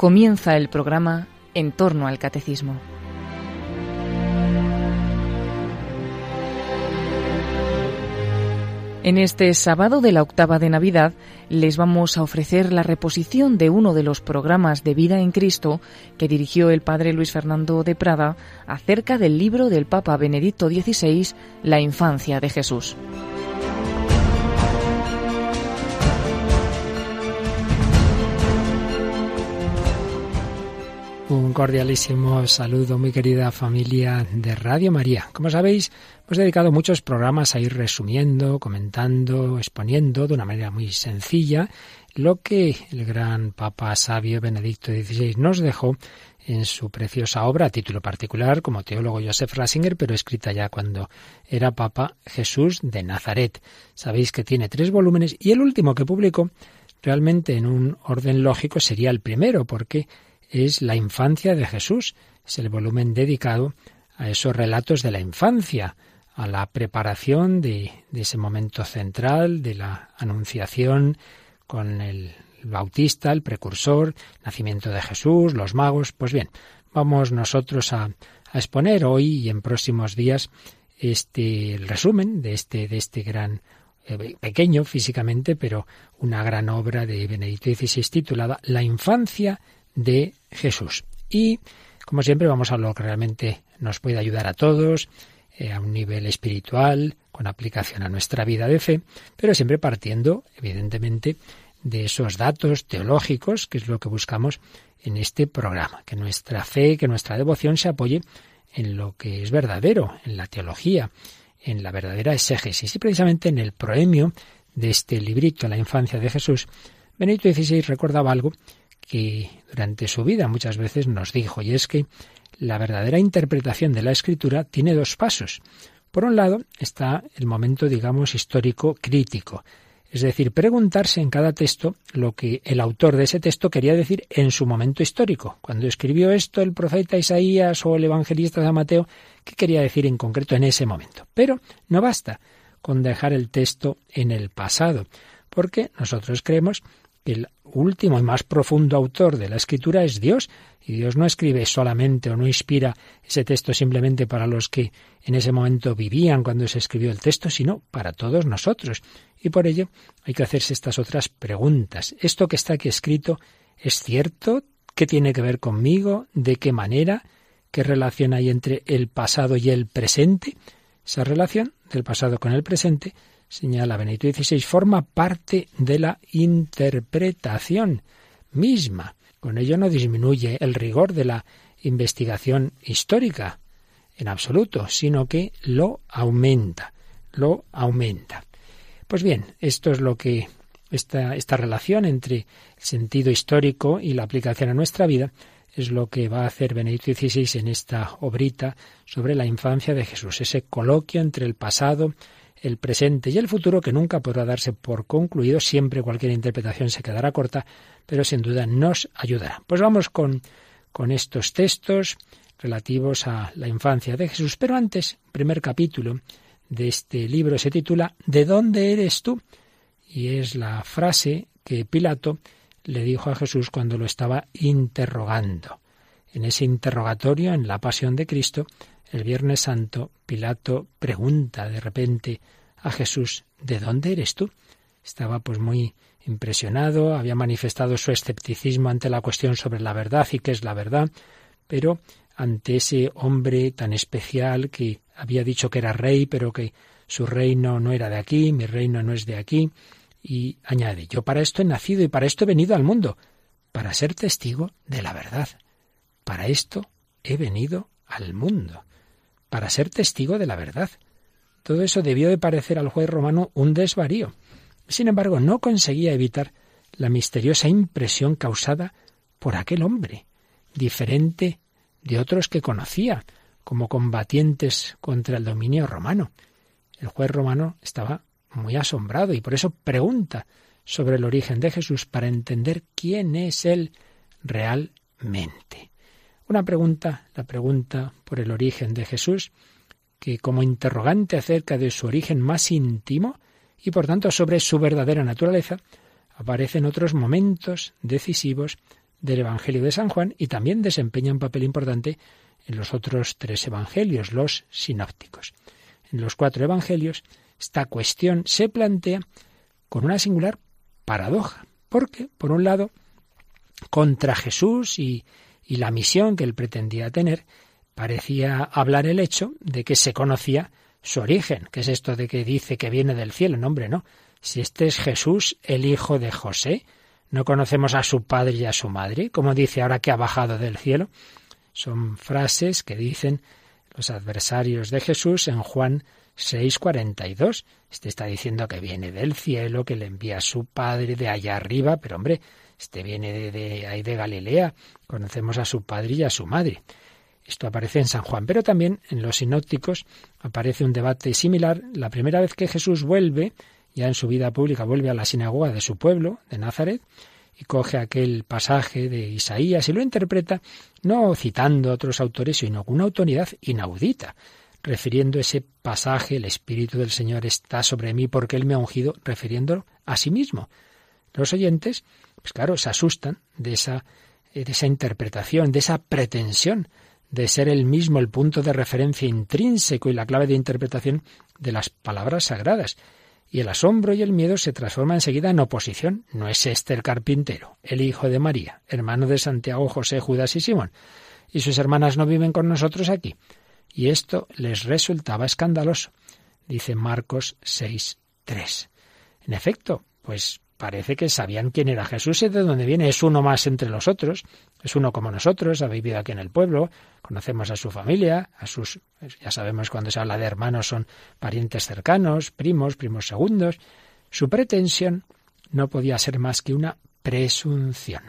Comienza el programa En torno al Catecismo. En este sábado de la octava de Navidad les vamos a ofrecer la reposición de uno de los programas de vida en Cristo que dirigió el padre Luis Fernando de Prada acerca del libro del Papa Benedicto XVI, La infancia de Jesús. Un cordialísimo saludo, muy querida familia de Radio María. Como sabéis, hemos dedicado muchos programas a ir resumiendo, comentando, exponiendo de una manera muy sencilla lo que el gran Papa sabio Benedicto XVI nos dejó en su preciosa obra, a título particular, como teólogo Joseph Ratzinger, pero escrita ya cuando era Papa Jesús de Nazaret. Sabéis que tiene tres volúmenes y el último que publicó, realmente en un orden lógico, sería el primero, porque es La infancia de Jesús. Es el volumen dedicado a esos relatos de la infancia, a la preparación de, ese momento central, de la anunciación con el bautista, el precursor, nacimiento de Jesús, los magos. Pues bien, vamos nosotros a, a exponer hoy y en próximos días este el resumen de este, de este gran eh, pequeño físicamente, pero una gran obra de Benedicto XVI titulada La infancia de Jesús. Y, como siempre, vamos a lo que realmente nos puede ayudar a todos, eh, a un nivel espiritual, con aplicación a nuestra vida de fe, pero siempre partiendo, evidentemente, de esos datos teológicos, que es lo que buscamos en este programa, que nuestra fe, que nuestra devoción se apoye en lo que es verdadero, en la teología, en la verdadera exégesis. Y precisamente en el proemio de este librito, La infancia de Jesús, Benito XVI recordaba algo que durante su vida muchas veces nos dijo, y es que la verdadera interpretación de la escritura tiene dos pasos. Por un lado está el momento, digamos, histórico crítico, es decir, preguntarse en cada texto lo que el autor de ese texto quería decir en su momento histórico. Cuando escribió esto el profeta Isaías o el evangelista San Mateo, ¿qué quería decir en concreto en ese momento? Pero no basta con dejar el texto en el pasado, porque nosotros creemos el último y más profundo autor de la escritura es Dios, y Dios no escribe solamente o no inspira ese texto simplemente para los que en ese momento vivían cuando se escribió el texto, sino para todos nosotros. Y por ello hay que hacerse estas otras preguntas. ¿Esto que está aquí escrito es cierto? ¿Qué tiene que ver conmigo? ¿De qué manera? ¿Qué relación hay entre el pasado y el presente? Esa relación del pasado con el presente señala Benito XVI, forma parte de la interpretación misma. Con ello no disminuye el rigor de la investigación histórica en absoluto, sino que lo aumenta, lo aumenta. Pues bien, esto es lo que esta, esta relación entre el sentido histórico y la aplicación a nuestra vida es lo que va a hacer Benedicto XVI en esta obrita sobre la infancia de Jesús, ese coloquio entre el pasado, el presente y el futuro que nunca podrá darse por concluido, siempre cualquier interpretación se quedará corta, pero sin duda nos ayudará. Pues vamos con, con estos textos relativos a la infancia de Jesús, pero antes, primer capítulo de este libro se titula ¿De dónde eres tú? Y es la frase que Pilato le dijo a Jesús cuando lo estaba interrogando. En ese interrogatorio, en la pasión de Cristo, el Viernes Santo, Pilato pregunta de repente a Jesús, ¿de dónde eres tú? Estaba pues muy impresionado, había manifestado su escepticismo ante la cuestión sobre la verdad y qué es la verdad, pero ante ese hombre tan especial que había dicho que era rey, pero que su reino no era de aquí, mi reino no es de aquí, y añade, yo para esto he nacido y para esto he venido al mundo, para ser testigo de la verdad. Para esto he venido al mundo para ser testigo de la verdad. Todo eso debió de parecer al juez romano un desvarío. Sin embargo, no conseguía evitar la misteriosa impresión causada por aquel hombre, diferente de otros que conocía, como combatientes contra el dominio romano. El juez romano estaba muy asombrado y por eso pregunta sobre el origen de Jesús para entender quién es él realmente. Una pregunta, la pregunta por el origen de Jesús, que como interrogante acerca de su origen más íntimo y por tanto sobre su verdadera naturaleza, aparece en otros momentos decisivos del Evangelio de San Juan y también desempeña un papel importante en los otros tres evangelios, los sinópticos. En los cuatro evangelios, esta cuestión se plantea con una singular paradoja, porque, por un lado, contra Jesús y, y la misión que él pretendía tener, parecía hablar el hecho de que se conocía su origen, que es esto de que dice que viene del cielo. No, hombre, no. Si este es Jesús, el hijo de José, no conocemos a su padre y a su madre, como dice ahora que ha bajado del cielo. Son frases que dicen los adversarios de Jesús en Juan 6:42. Este está diciendo que viene del cielo, que le envía a su padre de allá arriba, pero hombre, este viene de, ahí de Galilea. Conocemos a su padre y a su madre. Esto aparece en San Juan, pero también en los sinópticos aparece un debate similar. La primera vez que Jesús vuelve, ya en su vida pública, vuelve a la sinagoga de su pueblo, de Nazaret, y coge aquel pasaje de Isaías y lo interpreta no citando a otros autores, sino con una autoridad inaudita, refiriendo ese pasaje, el Espíritu del Señor está sobre mí porque Él me ha ungido, refiriéndolo a sí mismo. Los oyentes, pues claro, se asustan de esa, de esa interpretación, de esa pretensión de ser el mismo el punto de referencia intrínseco y la clave de interpretación de las palabras sagradas. Y el asombro y el miedo se transforman enseguida en oposición. No es este el carpintero, el hijo de María, hermano de Santiago, José, Judas y Simón. Y sus hermanas no viven con nosotros aquí. Y esto les resultaba escandaloso, dice Marcos 6, 3. En efecto, pues parece que sabían quién era Jesús y de dónde viene. Es uno más entre los otros, es uno como nosotros, ha vivido aquí en el pueblo, conocemos a su familia, a sus, ya sabemos cuando se habla de hermanos son parientes cercanos, primos, primos segundos. Su pretensión no podía ser más que una presunción.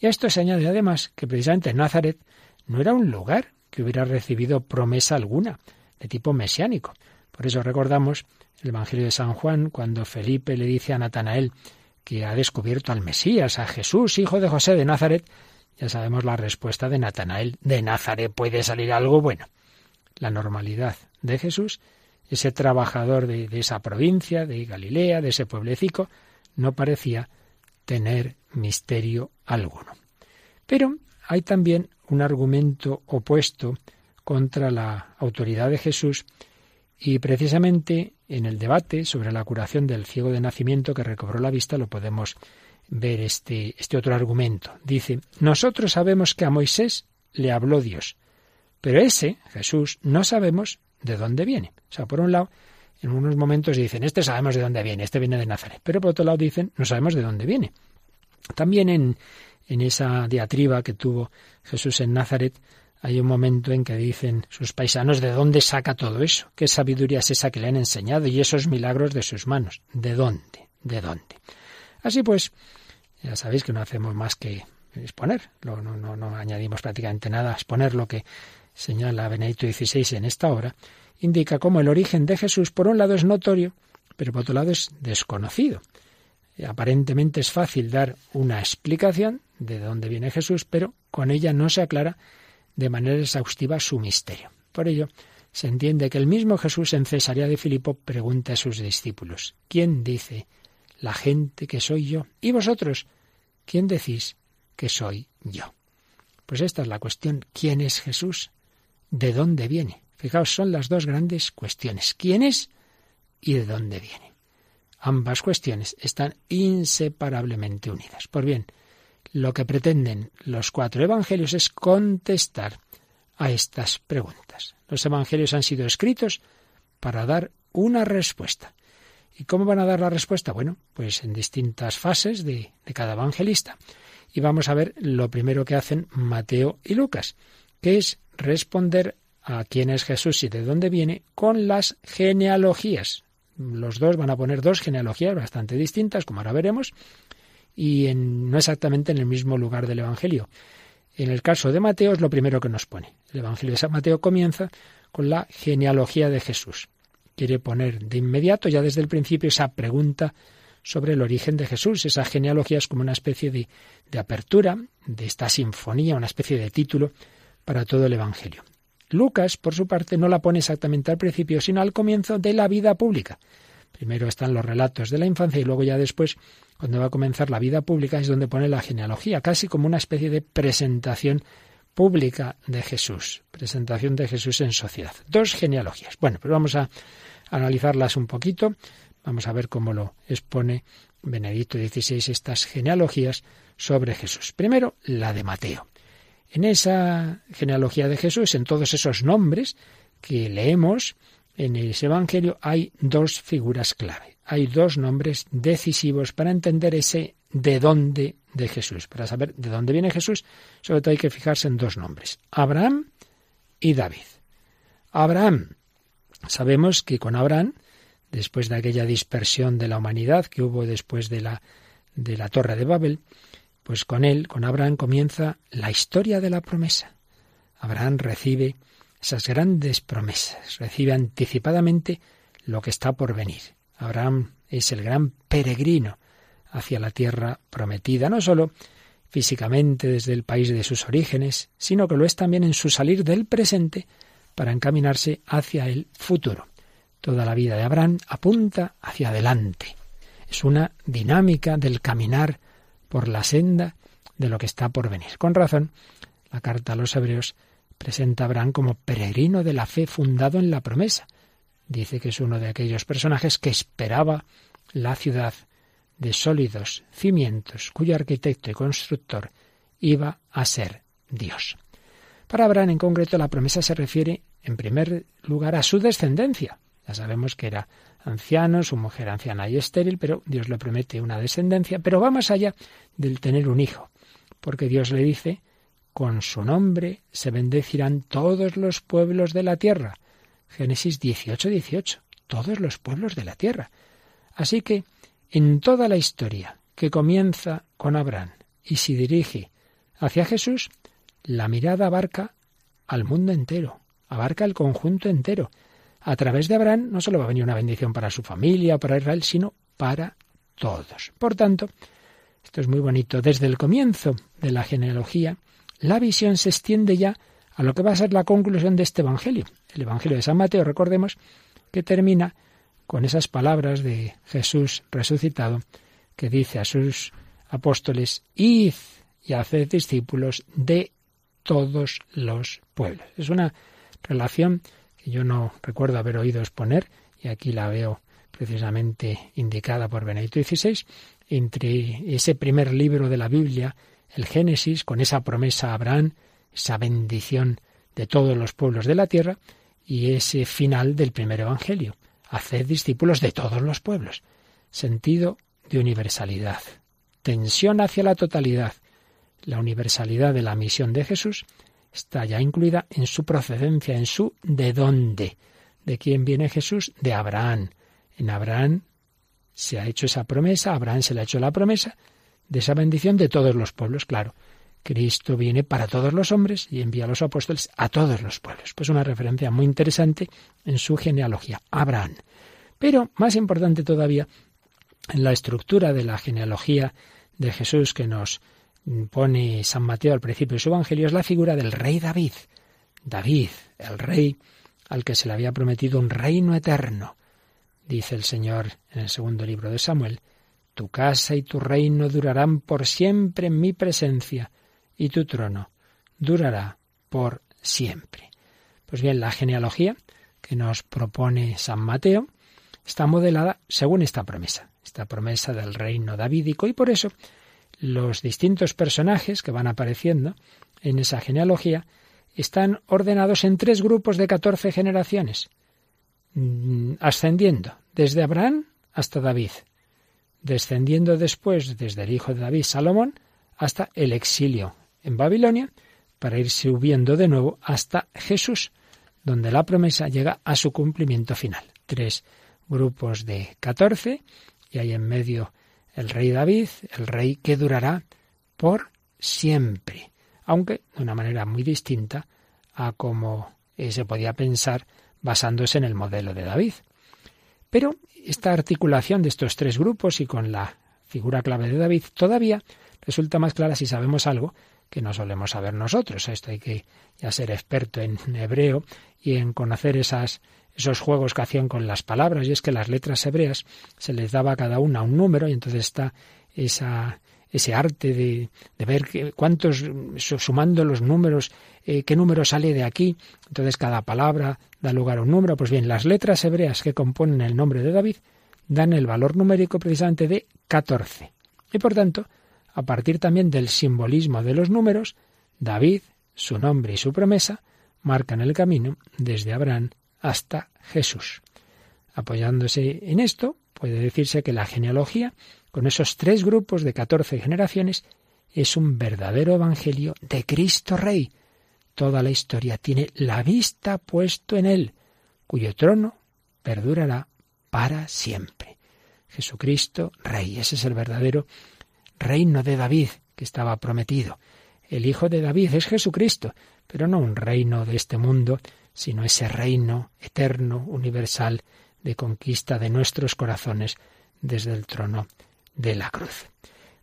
Y a esto se añade además que precisamente Nazaret no era un lugar que hubiera recibido promesa alguna de tipo mesiánico. Por eso recordamos el Evangelio de San Juan, cuando Felipe le dice a Natanael que ha descubierto al Mesías, a Jesús, hijo de José de Nazaret, ya sabemos la respuesta de Natanael. De Nazaret puede salir algo bueno. La normalidad de Jesús, ese trabajador de, de esa provincia, de Galilea, de ese pueblecico, no parecía tener misterio alguno. Pero hay también un argumento opuesto contra la autoridad de Jesús y precisamente en el debate sobre la curación del ciego de nacimiento que recobró la vista lo podemos ver este, este otro argumento. Dice, nosotros sabemos que a Moisés le habló Dios, pero ese, Jesús, no sabemos de dónde viene. O sea, por un lado, en unos momentos dicen, este sabemos de dónde viene, este viene de Nazaret, pero por otro lado dicen, no sabemos de dónde viene. También en, en esa diatriba que tuvo Jesús en Nazaret, hay un momento en que dicen sus paisanos de dónde saca todo eso, qué sabiduría es esa que le han enseñado y esos milagros de sus manos, de dónde, de dónde. Así pues, ya sabéis que no hacemos más que exponer, no, no, no, añadimos prácticamente nada, exponer. Lo que señala Benedicto XVI en esta obra, indica cómo el origen de Jesús por un lado es notorio, pero por otro lado es desconocido. Aparentemente es fácil dar una explicación de dónde viene Jesús, pero con ella no se aclara de manera exhaustiva su misterio. Por ello, se entiende que el mismo Jesús en Cesarea de Filipo pregunta a sus discípulos, ¿quién dice la gente que soy yo? ¿Y vosotros? ¿Quién decís que soy yo? Pues esta es la cuestión, ¿quién es Jesús? ¿De dónde viene? Fijaos, son las dos grandes cuestiones, ¿quién es y de dónde viene? Ambas cuestiones están inseparablemente unidas. Por bien, lo que pretenden los cuatro evangelios es contestar a estas preguntas. Los evangelios han sido escritos para dar una respuesta. ¿Y cómo van a dar la respuesta? Bueno, pues en distintas fases de, de, cada evangelista. Y vamos a ver lo primero que hacen Mateo y Lucas, que es responder a quién es Jesús y de dónde viene con las genealogías. Los dos van a poner dos genealogías bastante distintas, como ahora veremos, y en, no exactamente en el mismo lugar del Evangelio. En el caso de Mateo es lo primero que nos pone. El Evangelio de San Mateo comienza con la genealogía de Jesús. Quiere poner de inmediato, ya desde el principio, esa pregunta sobre el origen de Jesús. Esa genealogía es como una especie de, de apertura de esta sinfonía, una especie de título para todo el Evangelio. Lucas, por su parte, no la pone exactamente al principio, sino al comienzo de la vida pública. Primero están los relatos de la infancia y luego ya después cuando va a comenzar la vida pública, es donde pone la genealogía, casi como una especie de presentación pública de Jesús, presentación de Jesús en sociedad. Dos genealogías. Bueno, pues vamos a analizarlas un poquito, vamos a ver cómo lo expone Benedicto XVI estas genealogías sobre Jesús. Primero, la de Mateo. En esa genealogía de Jesús, en todos esos nombres que leemos en ese Evangelio, hay dos figuras clave. Hay dos nombres decisivos para entender ese de dónde de Jesús. Para saber de dónde viene Jesús, sobre todo hay que fijarse en dos nombres, Abraham y David. Abraham, sabemos que con Abraham, después de aquella dispersión de la humanidad que hubo después de la, de la Torre de Babel, pues con él, con Abraham, comienza la historia de la promesa. Abraham recibe esas grandes promesas, recibe anticipadamente lo que está por venir. Abraham es el gran peregrino hacia la tierra prometida, no sólo físicamente desde el país de sus orígenes, sino que lo es también en su salir del presente para encaminarse hacia el futuro. Toda la vida de Abraham apunta hacia adelante. Es una dinámica del caminar por la senda de lo que está por venir. Con razón, la carta a los hebreos presenta a Abraham como peregrino de la fe fundado en la promesa. Dice que es uno de aquellos personajes que esperaba la ciudad de sólidos cimientos cuyo arquitecto y constructor iba a ser Dios. Para Abraham en concreto la promesa se refiere en primer lugar a su descendencia. Ya sabemos que era anciano, su mujer anciana y estéril, pero Dios le promete una descendencia, pero va más allá del tener un hijo, porque Dios le dice, con su nombre se bendecirán todos los pueblos de la tierra. Génesis 18, 18, todos los pueblos de la tierra. Así que en toda la historia que comienza con Abraham y se dirige hacia Jesús, la mirada abarca al mundo entero, abarca el conjunto entero. A través de Abraham no solo va a venir una bendición para su familia, para Israel, sino para todos. Por tanto, esto es muy bonito. Desde el comienzo de la genealogía, la visión se extiende ya a lo que va a ser la conclusión de este Evangelio. El Evangelio de San Mateo, recordemos, que termina con esas palabras de Jesús resucitado que dice a sus apóstoles, id y haced discípulos de todos los pueblos. Es una relación que yo no recuerdo haber oído exponer, y aquí la veo precisamente indicada por Benedicto XVI, entre ese primer libro de la Biblia, el Génesis, con esa promesa a Abraham, esa bendición de todos los pueblos de la tierra, y ese final del primer Evangelio, Haced discípulos de todos los pueblos. Sentido de universalidad. Tensión hacia la totalidad. La universalidad de la misión de Jesús está ya incluida en su procedencia, en su de dónde. ¿De quién viene Jesús? De Abraham. En Abraham se ha hecho esa promesa, Abraham se le ha hecho la promesa de esa bendición de todos los pueblos, claro. Cristo viene para todos los hombres y envía a los apóstoles a todos los pueblos. Pues una referencia muy interesante en su genealogía, Abraham. Pero más importante todavía, en la estructura de la genealogía de Jesús que nos pone San Mateo al principio de su Evangelio, es la figura del rey David. David, el rey al que se le había prometido un reino eterno. Dice el Señor en el segundo libro de Samuel, Tu casa y tu reino durarán por siempre en mi presencia y tu trono durará por siempre. Pues bien, la genealogía que nos propone San Mateo está modelada según esta promesa, esta promesa del reino davídico, y por eso los distintos personajes que van apareciendo en esa genealogía están ordenados en tres grupos de catorce generaciones, mm, ascendiendo desde Abraham hasta David, descendiendo después desde el hijo de David, Salomón, hasta el exilio en Babilonia para ir subiendo de nuevo hasta Jesús, donde la promesa llega a su cumplimiento final. Tres grupos de catorce y hay en medio el rey David, el rey que durará por siempre, aunque de una manera muy distinta a como se podía pensar basándose en el modelo de David. Pero esta articulación de estos tres grupos y con la figura clave de David todavía resulta más clara si sabemos algo que no solemos saber nosotros. Esto hay que ya ser experto en hebreo y en conocer esas, esos juegos que hacían con las palabras. Y es que las letras hebreas se les daba a cada una un número y entonces está esa, ese arte de, ver cuántos, sumando los números, eh, qué número sale de aquí. Entonces cada palabra da lugar a un número. Pues bien, las letras hebreas que componen el nombre de David dan el valor numérico precisamente de 14. Y por tanto, a partir también del simbolismo de los números, David, su nombre y su promesa, marcan el camino desde Abraham hasta Jesús. Apoyándose en esto, puede decirse que la genealogía, con esos tres grupos de catorce generaciones, es un verdadero evangelio de Cristo Rey. Toda la historia tiene la vista puesto en Él, cuyo trono perdurará para siempre. Jesucristo Rey, ese es el verdadero reino de David que estaba prometido. El Hijo de David es Jesucristo, pero no un reino de este mundo, sino ese reino eterno, universal, de conquista de nuestros corazones desde el trono de la cruz.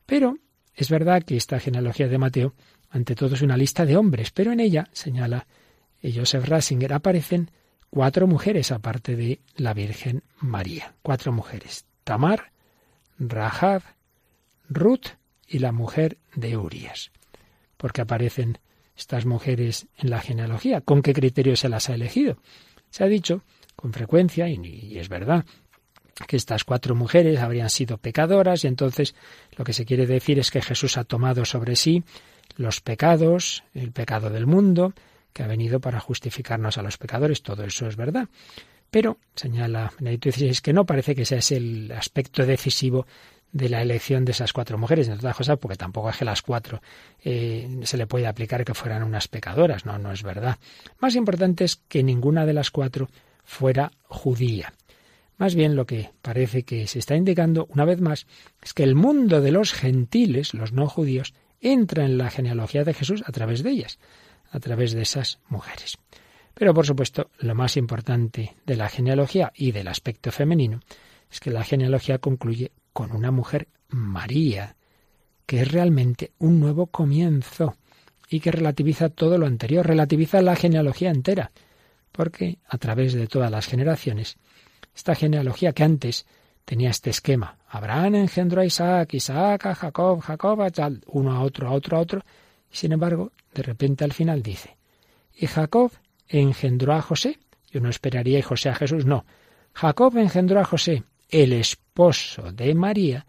Pero es verdad que esta genealogía de Mateo, ante todo, es una lista de hombres, pero en ella, señala Joseph Rasinger, aparecen cuatro mujeres aparte de la Virgen María. Cuatro mujeres. Tamar, Rahab, Ruth y la mujer de Urias. Porque aparecen estas mujeres en la genealogía. ¿Con qué criterio se las ha elegido? Se ha dicho con frecuencia, y, es verdad, que estas cuatro mujeres habrían sido pecadoras y entonces lo que se quiere decir es que Jesús ha tomado sobre sí los pecados, el pecado del mundo, que ha venido para justificarnos a los pecadores. Todo eso es verdad. Pero, señala Benedicto XVI, que no parece que sea ese el aspecto decisivo de la elección de esas cuatro mujeres, entre otras cosas, porque tampoco es que las cuatro eh, se le puede aplicar que fueran unas pecadoras, no, no es verdad. Más importante es que ninguna de las cuatro fuera judía. Más bien lo que parece que se está indicando, una vez más, es que el mundo de los gentiles, los no judíos, entra en la genealogía de Jesús a través de ellas, a través de esas mujeres. Pero por supuesto, lo más importante de la genealogía y del aspecto femenino es que la genealogía concluye con una mujer María, que es realmente un nuevo comienzo y que relativiza todo lo anterior, relativiza la genealogía entera, porque a través de todas las generaciones, esta genealogía que antes tenía este esquema, Abraham engendró a Isaac, Isaac a Jacob, Jacob a tal, uno a otro, a otro, a otro, sin embargo, de repente al final dice, y Jacob engendró a José, yo no esperaría y José a Jesús, no, Jacob engendró a José, el esposo de María,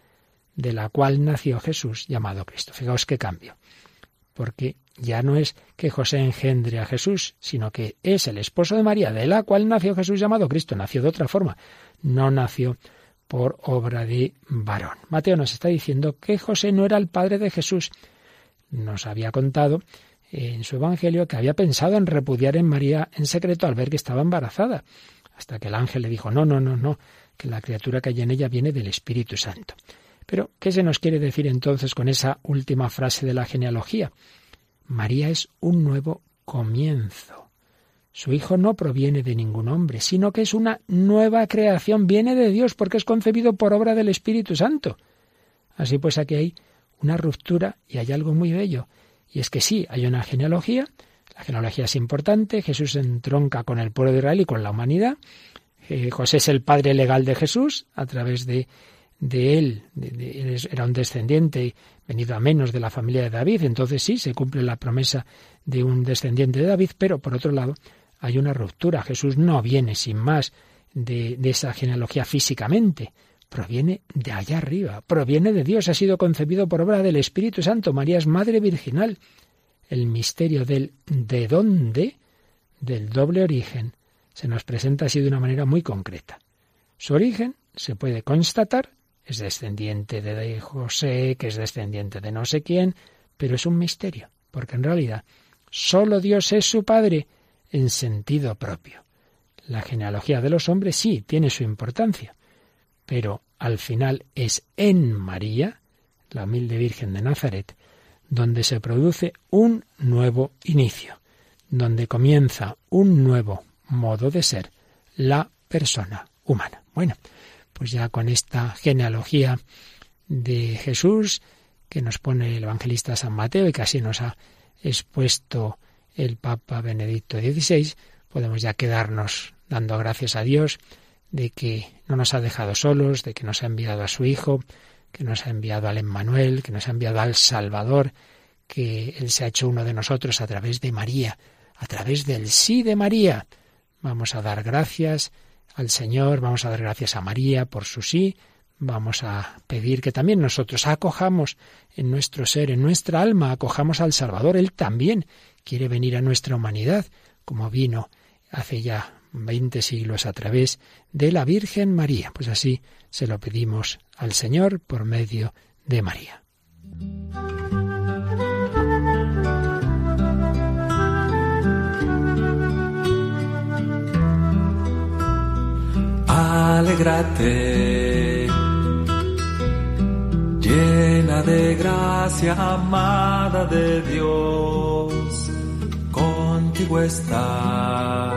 de la cual nació Jesús llamado Cristo. Fijaos qué cambio. Porque ya no es que José engendre a Jesús, sino que es el esposo de María, de la cual nació Jesús llamado Cristo. Nació de otra forma. No nació por obra de varón. Mateo nos está diciendo que José no era el padre de Jesús. Nos había contado en su Evangelio que había pensado en repudiar en María en secreto al ver que estaba embarazada, hasta que el ángel le dijo, no, no, no, no, que la criatura que hay en ella viene del Espíritu Santo. Pero, ¿qué se nos quiere decir entonces con esa última frase de la genealogía? María es un nuevo comienzo. Su hijo no proviene de ningún hombre, sino que es una nueva creación, viene de Dios porque es concebido por obra del Espíritu Santo. Así pues aquí hay una ruptura y hay algo muy bello. Y es que sí, hay una genealogía, la genealogía es importante, Jesús entronca con el pueblo de Israel y con la humanidad, eh, José es el padre legal de Jesús, a través de, de él, era un descendiente venido a menos de la familia de David, entonces sí, se cumple la promesa de un descendiente de David, pero por otro lado hay una ruptura. Jesús no viene sin más de, de esa genealogía físicamente, proviene de allá arriba, proviene de Dios, ha sido concebido por obra del Espíritu Santo. María es madre virginal. El misterio del de dónde, del doble origen, se nos presenta así de una manera muy concreta. Su origen se puede constatar, es descendiente de José, que es descendiente de no sé quién, pero es un misterio, porque en realidad solo Dios es su Padre en sentido propio. La genealogía de los hombres sí tiene su importancia, pero al final es en María, la humilde Virgen de Nazaret, donde se produce un nuevo inicio, donde comienza un nuevo modo de ser la persona humana. Bueno, pues ya con esta genealogía de Jesús que nos pone el evangelista San Mateo y así nos ha expuesto el Papa Benedicto XVI, podemos ya quedarnos dando gracias a Dios de que no nos ha dejado solos, de que nos ha enviado a su Hijo, que nos ha enviado al Emmanuel, que nos ha enviado al Salvador, que Él se ha hecho uno de nosotros a través de María, a través del sí de María. Vamos a dar gracias al Señor, vamos a dar gracias a María por su sí, vamos a pedir que también nosotros acojamos en nuestro ser, en nuestra alma, acojamos al Salvador. Él también quiere venir a nuestra humanidad, como vino hace ya veinte siglos a través de la Virgen María. Pues así se lo pedimos al Señor por medio de María. Alegrate, llena de gracia, amada de Dios, contigo está,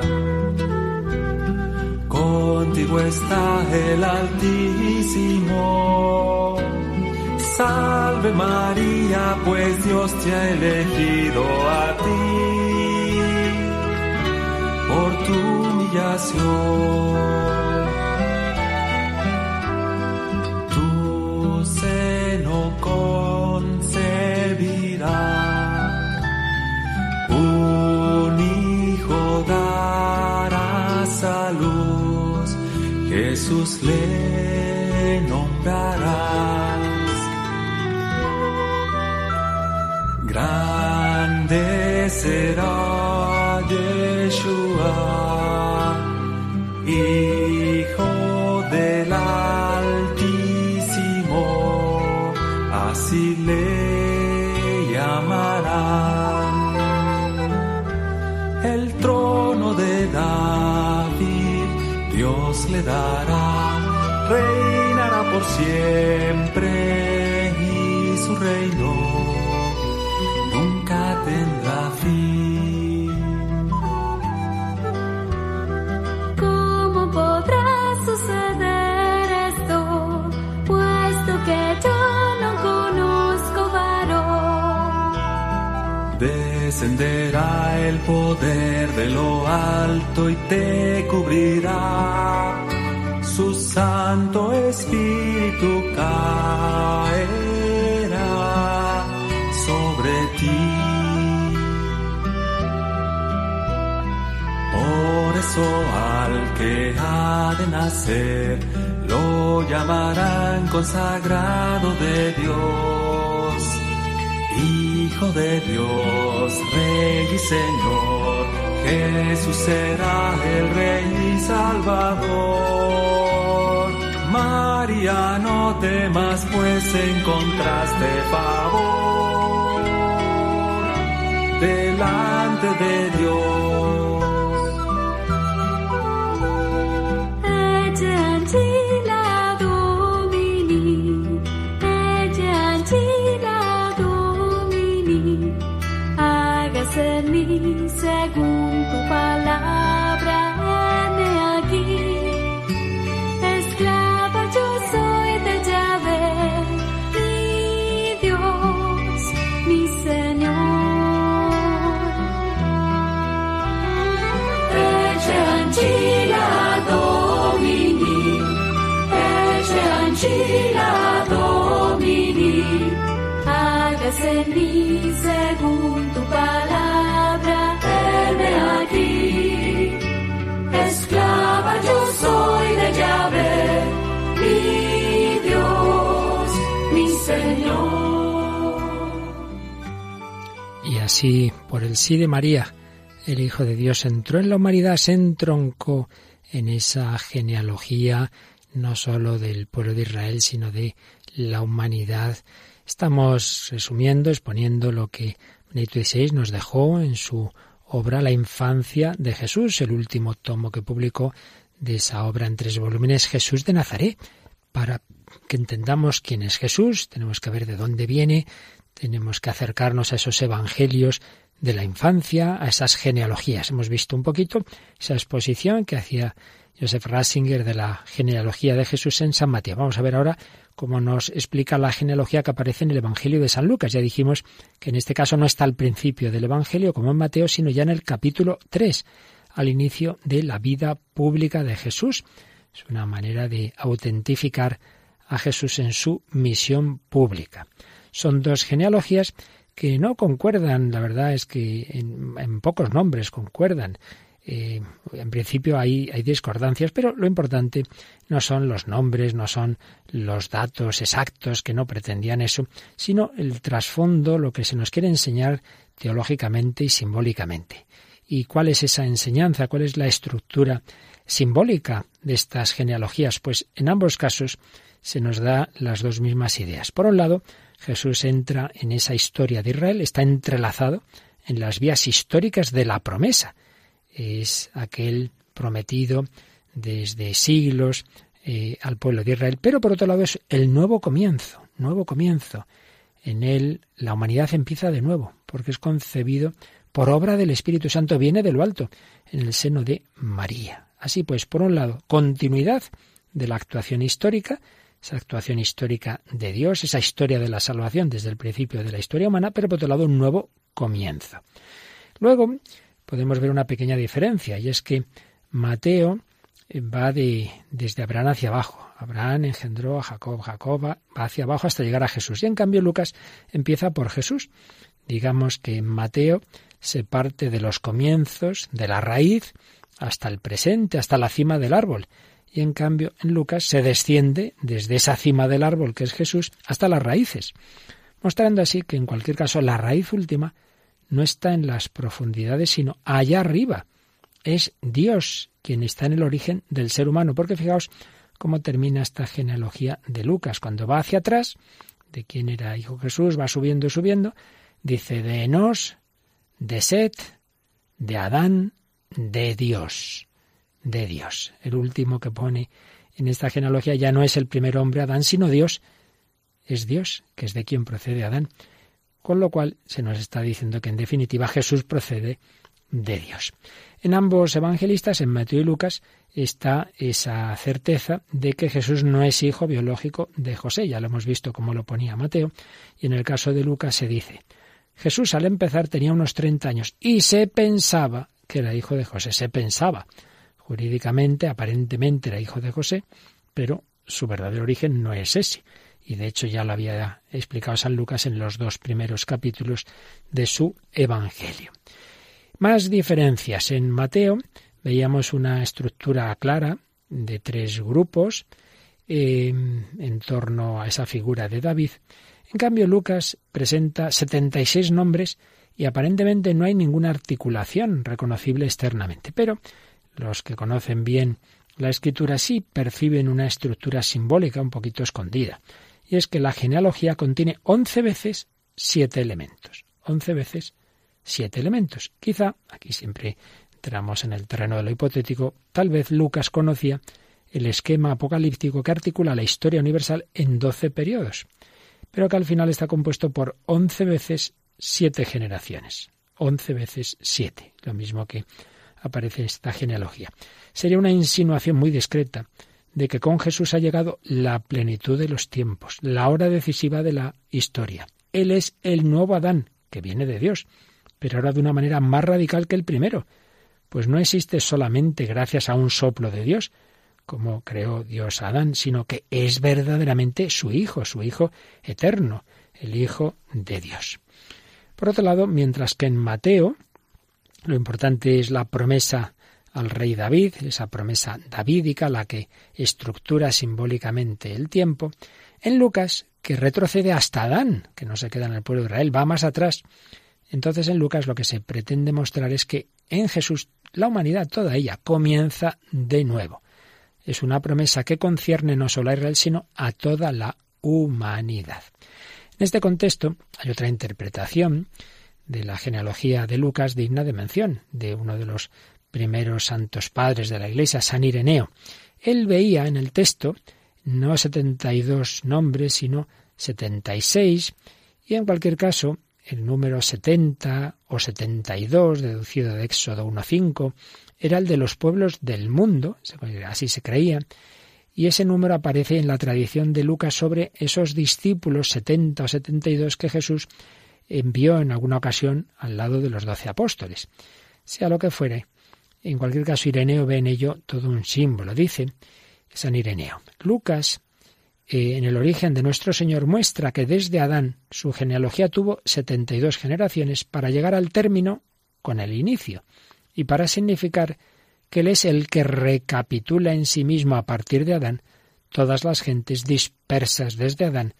contigo está el Altísimo. Salve María, pues Dios te ha elegido a ti por tu humillación. Jesús le nombrarás. Grande será Yeshua, Hijo del Altísimo, así le llamarán. El trono de David, Dios le dará siempre y su reino nunca tendrá fin. ¿Cómo podrá suceder esto, puesto que yo no conozco varón? Descenderá el poder de lo alto y te cubrirá su Santo Espíritu caerá sobre ti. Por eso al que ha de nacer lo llamarán consagrado de Dios, Hijo de Dios, Rey y Señor. Jesús será el Rey y Salvador. María, no temas, pues encontraste favor delante de Dios. Así, por el sí de María, el Hijo de Dios entró en la humanidad, se entroncó en esa genealogía no sólo del pueblo de Israel, sino de la humanidad. Estamos resumiendo, exponiendo lo que Benito XVI nos dejó en su obra La infancia de Jesús, el último tomo que publicó de esa obra en tres volúmenes, Jesús de Nazaret. Para que entendamos quién es Jesús, tenemos que ver de dónde viene, tenemos que acercarnos a esos evangelios de la infancia, a esas genealogías. Hemos visto un poquito esa exposición que hacía Joseph Ratzinger de la genealogía de Jesús en San Mateo. Vamos a ver ahora cómo nos explica la genealogía que aparece en el Evangelio de San Lucas. Ya dijimos que en este caso no está al principio del Evangelio como en Mateo, sino ya en el capítulo 3, al inicio de la vida pública de Jesús. Es una manera de autentificar a Jesús en su misión pública. Son dos genealogías que no concuerdan, la verdad es que en, pocos nombres concuerdan. Eh, en principio hay, hay discordancias, pero lo importante no son los nombres, no son los datos exactos que no pretendían eso, sino el trasfondo, lo que se nos quiere enseñar teológicamente y simbólicamente. ¿Y cuál es esa enseñanza? ¿Cuál es la estructura simbólica de estas genealogías? Pues en ambos casos se nos da las dos mismas ideas. Por un lado, Jesús entra en esa historia de Israel, está entrelazado en las vías históricas de la promesa. Es aquel prometido desde siglos eh, al pueblo de Israel, pero por otro lado es el nuevo comienzo, nuevo comienzo. En él la humanidad empieza de nuevo, porque es concebido por obra del Espíritu Santo, viene de lo alto, en el seno de María. Así pues, por un lado, continuidad de la actuación histórica, esa actuación histórica de Dios, esa historia de la salvación desde el principio de la historia humana, pero por otro lado un nuevo comienzo. Luego podemos ver una pequeña diferencia, y es que Mateo va de, desde Abraham hacia abajo. Abraham engendró a Jacob, Jacob va hacia abajo hasta llegar a Jesús. Y en cambio Lucas empieza por Jesús. Digamos que Mateo se parte de los comienzos, de la raíz, hasta el presente, hasta la cima del árbol. Y en cambio en Lucas se desciende desde esa cima del árbol que es Jesús hasta las raíces, mostrando así que en cualquier caso la raíz última no está en las profundidades, sino allá arriba. Es Dios quien está en el origen del ser humano, porque fijaos cómo termina esta genealogía de Lucas. Cuando va hacia atrás, de quién era hijo Jesús, va subiendo y subiendo, dice de Enos, de Set, de Adán, de Dios, de Dios. El último que pone en esta genealogía ya no es el primer hombre Adán, sino Dios. Es Dios, que es de quien procede Adán. Con lo cual se nos está diciendo que en definitiva Jesús procede de Dios. En ambos evangelistas, en Mateo y Lucas, está esa certeza de que Jesús no es hijo biológico de José. Ya lo hemos visto como lo ponía Mateo. Y en el caso de Lucas se dice, Jesús al empezar tenía unos 30 años y se pensaba que era hijo de José. Se pensaba. Jurídicamente, aparentemente era hijo de José, pero su verdadero origen no es ese. Y de hecho ya lo había explicado San Lucas en los dos primeros capítulos de su Evangelio. Más diferencias. En Mateo veíamos una estructura clara de tres grupos em, en torno a esa figura de David. En cambio, Lucas presenta 76 nombres y aparentemente no hay ninguna articulación reconocible externamente. Pero los que conocen bien la escritura sí perciben una estructura simbólica un poquito escondida. Y es que la genealogía contiene 11 veces siete elementos. 11 veces siete elementos. Quizá, aquí siempre entramos en el terreno de lo hipotético, tal vez Lucas conocía el esquema apocalíptico que articula la historia universal en doce periodos, pero que al final está compuesto por once veces siete generaciones. Once veces siete, lo mismo que aparece esta genealogía. Sería una insinuación muy discreta de que con Jesús ha llegado la plenitud de los tiempos, la hora decisiva de la historia. Él es el nuevo Adán, que viene de Dios, pero ahora de una manera más radical que el primero, pues no existe solamente gracias a un soplo de Dios, como creó Dios Adán, sino que es verdaderamente su Hijo, su Hijo eterno, el Hijo de Dios. Por otro lado, mientras que en Mateo lo importante es la promesa al rey David, esa promesa davídica, la que estructura simbólicamente el tiempo, en Lucas, que retrocede hasta Adán, que no se queda en el pueblo de Israel, va más atrás, entonces en Lucas lo que se pretende mostrar es que en Jesús la humanidad, toda ella, comienza de nuevo. Es una promesa que concierne no solo a Israel, sino a toda la humanidad. En este contexto hay otra interpretación de la genealogía de Lucas digna de mención, de uno de los primeros santos padres de la Iglesia, San Ireneo. Él veía en el texto no 72 nombres, sino 76, y en cualquier caso el número 70 o 72, deducido de Éxodo 1.5, era el de los pueblos del mundo, así se creía, y ese número aparece en la tradición de Lucas sobre esos discípulos 70 o 72 que Jesús envió en alguna ocasión al lado de los doce apóstoles. Sea lo que fuere, en cualquier caso Ireneo ve en ello todo un símbolo. Dice San Ireneo, Lucas eh, en el origen de nuestro Señor muestra que desde Adán su genealogía tuvo 72 generaciones para llegar al término con el inicio y para significar que Él es el que recapitula en sí mismo a partir de Adán todas las gentes dispersas desde Adán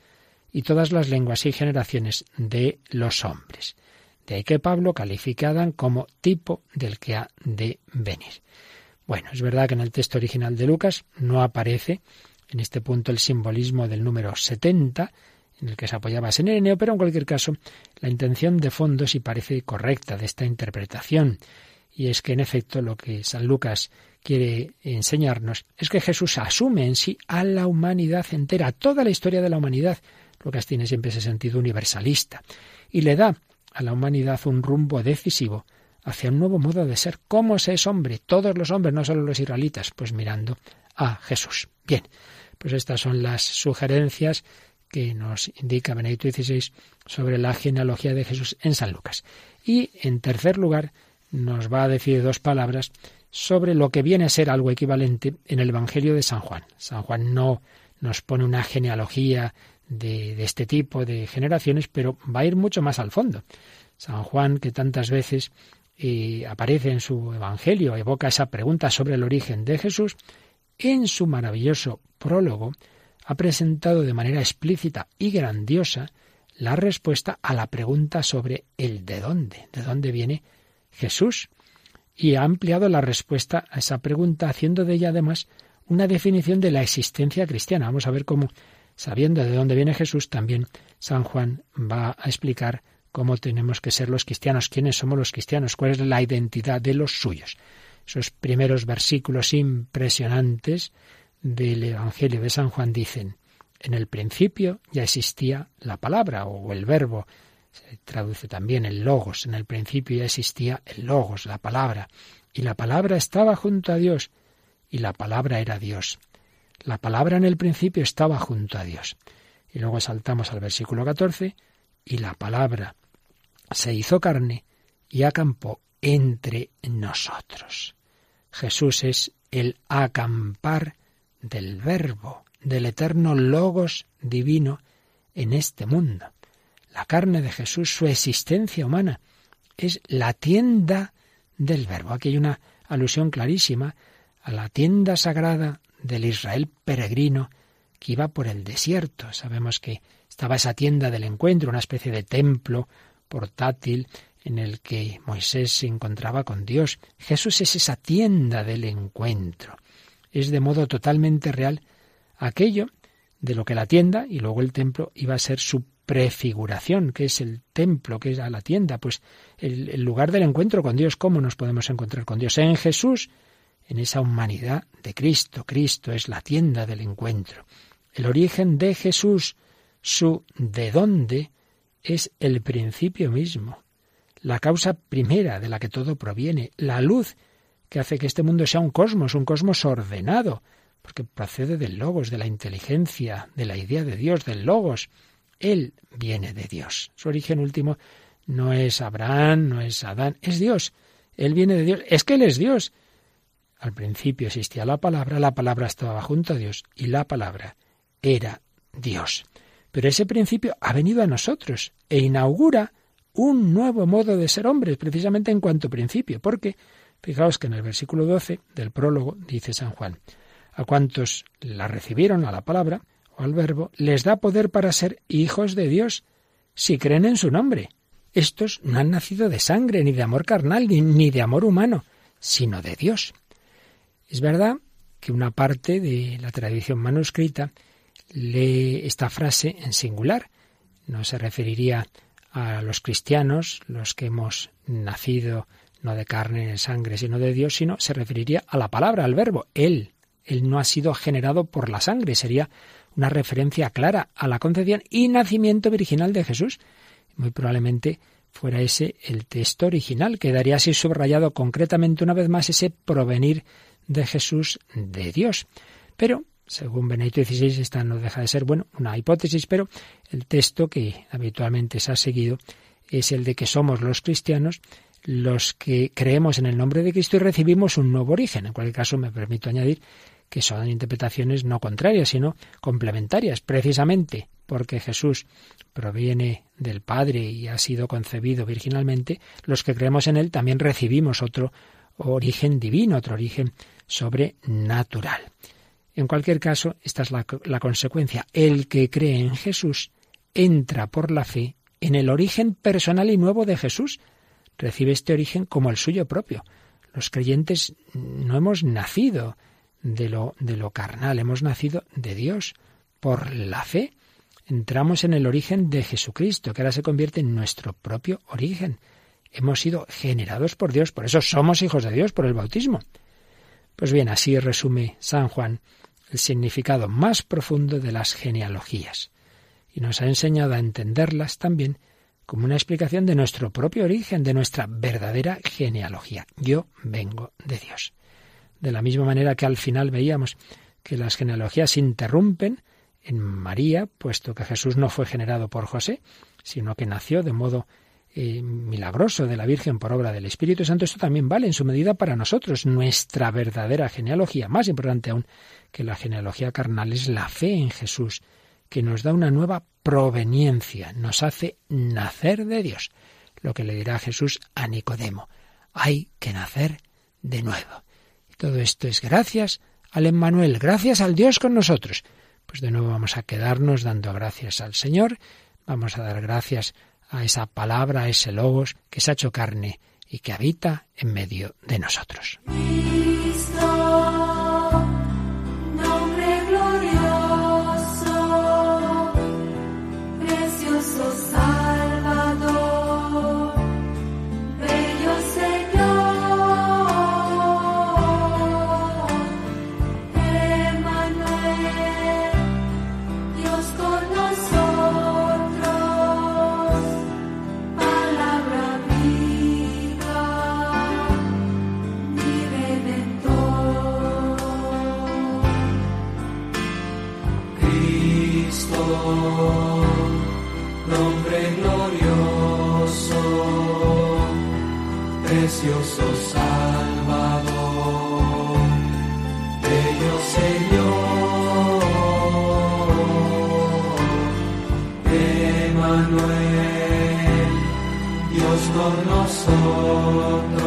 y todas las lenguas y generaciones de los hombres. De ahí que Pablo califica a como tipo del que ha de venir. Bueno, es verdad que en el texto original de Lucas no aparece en este punto el simbolismo del número 70, en el que se apoyaba San Ireneo, pero en cualquier caso la intención de fondo sí parece correcta de esta interpretación. Y es que en efecto lo que San Lucas quiere enseñarnos es que Jesús asume en sí a la humanidad entera, toda la historia de la humanidad. Lucas tiene siempre ese sentido universalista y le da a la humanidad un rumbo decisivo hacia un nuevo modo de ser. ¿Cómo se es hombre? Todos los hombres, no solo los israelitas, pues mirando a Jesús. Bien, pues estas son las sugerencias que nos indica Benedicto XVI sobre la genealogía de Jesús en San Lucas. Y en tercer lugar, nos va a decir dos palabras sobre lo que viene a ser algo equivalente en el Evangelio de San Juan. San Juan no nos pone una genealogía de, este tipo de generaciones, pero va a ir mucho más al fondo. San Juan, que tantas veces eh, aparece en su Evangelio, evoca esa pregunta sobre el origen de Jesús, en su maravilloso prólogo ha presentado de manera explícita y grandiosa la respuesta a la pregunta sobre el de dónde, de dónde viene Jesús, y ha ampliado la respuesta a esa pregunta haciendo de ella además una definición de la existencia cristiana. Vamos a ver cómo, sabiendo de dónde viene Jesús, también San Juan va a explicar cómo tenemos que ser los cristianos, quiénes somos los cristianos, cuál es la identidad de los suyos esos primeros versículos impresionantes del Evangelio de San Juan dicen, en el principio ya existía la palabra o el verbo, se traduce también el logos, en el principio ya existía el logos, la palabra, y la palabra estaba junto a Dios, y la palabra era Dios. La palabra en el principio estaba junto a Dios. Y luego saltamos al versículo 14, y la palabra se hizo carne y acampó entre nosotros. Jesús es el acampar del Verbo, del eterno Logos divino en este mundo. La carne de Jesús, su existencia humana, es la tienda del Verbo. Aquí hay una alusión clarísima a la tienda sagrada del Israel peregrino que iba por el desierto. Sabemos que estaba esa tienda del encuentro, una especie de templo portátil en el que Moisés se encontraba con Dios. Jesús es esa tienda del encuentro. Es de modo totalmente real aquello de lo que la tienda y luego el templo iba a ser su prefiguración, que es el templo, que es la tienda, pues el, el lugar del encuentro con Dios. ¿Cómo nos podemos encontrar con Dios? En Jesús, en esa humanidad de Cristo. Cristo es la tienda del encuentro. El origen de Jesús, su de dónde, es el principio mismo la causa primera de la que todo proviene, la luz que hace que este mundo sea un cosmos, un cosmos ordenado, porque procede del logos, de la inteligencia, de la idea de Dios, del logos. Él viene de Dios. Su origen último no es Abraham, no es Adán, es Dios. Él viene de Dios. Es que Él es Dios. Al principio existía la palabra, la palabra estaba junto a Dios y la palabra era Dios. Pero ese principio ha venido a nosotros e inaugura un nuevo modo de ser hombre, precisamente en cuanto principio, porque fijaos que en el versículo 12 del prólogo dice San Juan, a cuantos la recibieron a la palabra o al verbo, les da poder para ser hijos de Dios, si creen en su nombre. Estos no han nacido de sangre, ni de amor carnal, ni, de amor humano, sino de Dios. Es verdad que una parte de la tradición manuscrita lee esta frase en singular. No se referiría a los cristianos, los que hemos nacido no de carne ni sangre, sino de Dios, sino se referiría a la palabra, al verbo. Él, él no ha sido generado por la sangre, sería una referencia clara a la concepción y nacimiento virginal de Jesús. Muy probablemente fuera ese el texto original, quedaría así subrayado concretamente una vez más ese provenir de Jesús de Dios. Pero según Benedicto XVI, esta no deja de ser, bueno, una hipótesis, pero el texto que habitualmente se ha seguido es el de que somos los cristianos los que creemos en el nombre de Cristo y recibimos un nuevo origen. En cualquier caso, me permito añadir que son interpretaciones no contrarias, sino complementarias, precisamente porque Jesús proviene del Padre y ha sido concebido virginalmente, los que creemos en Él también recibimos otro origen divino, otro origen sobrenatural. En cualquier caso, esta es la, consecuencia. El que cree en Jesús entra por la fe en el origen personal y nuevo de Jesús. Recibe este origen como el suyo propio. Los creyentes no hemos nacido de lo carnal, hemos nacido de Dios por la fe entramos en el origen de Jesucristo, que ahora se convierte en nuestro propio origen. Hemos sido generados por Dios, por eso somos hijos de Dios por el bautismo. Pues bien, así resume San Juan el significado más profundo de las genealogías, y nos ha enseñado a entenderlas también como una explicación de nuestro propio origen, de nuestra verdadera genealogía. Yo vengo de Dios. De la misma manera que al final veíamos que las genealogías se interrumpen en María, puesto que Jesús no fue generado por José, sino que nació de modo eh, milagroso de la Virgen por obra del Espíritu Santo, esto también vale en su medida para nosotros. Nuestra verdadera genealogía, más importante aún que la genealogía carnal, es la fe en Jesús, que nos da una nueva proveniencia, nos hace nacer de Dios. Lo que le dirá Jesús a Nicodemo, hay que nacer de nuevo. Y todo esto es gracias al Emmanuel, gracias al Dios con nosotros. Pues de nuevo vamos a quedarnos dando gracias al Señor, vamos a dar gracias a esa palabra, a ese logos que se ha hecho carne y que habita en medio de nosotros. precioso Salvador, bello Señor, Emanuel, Dios con nosotros.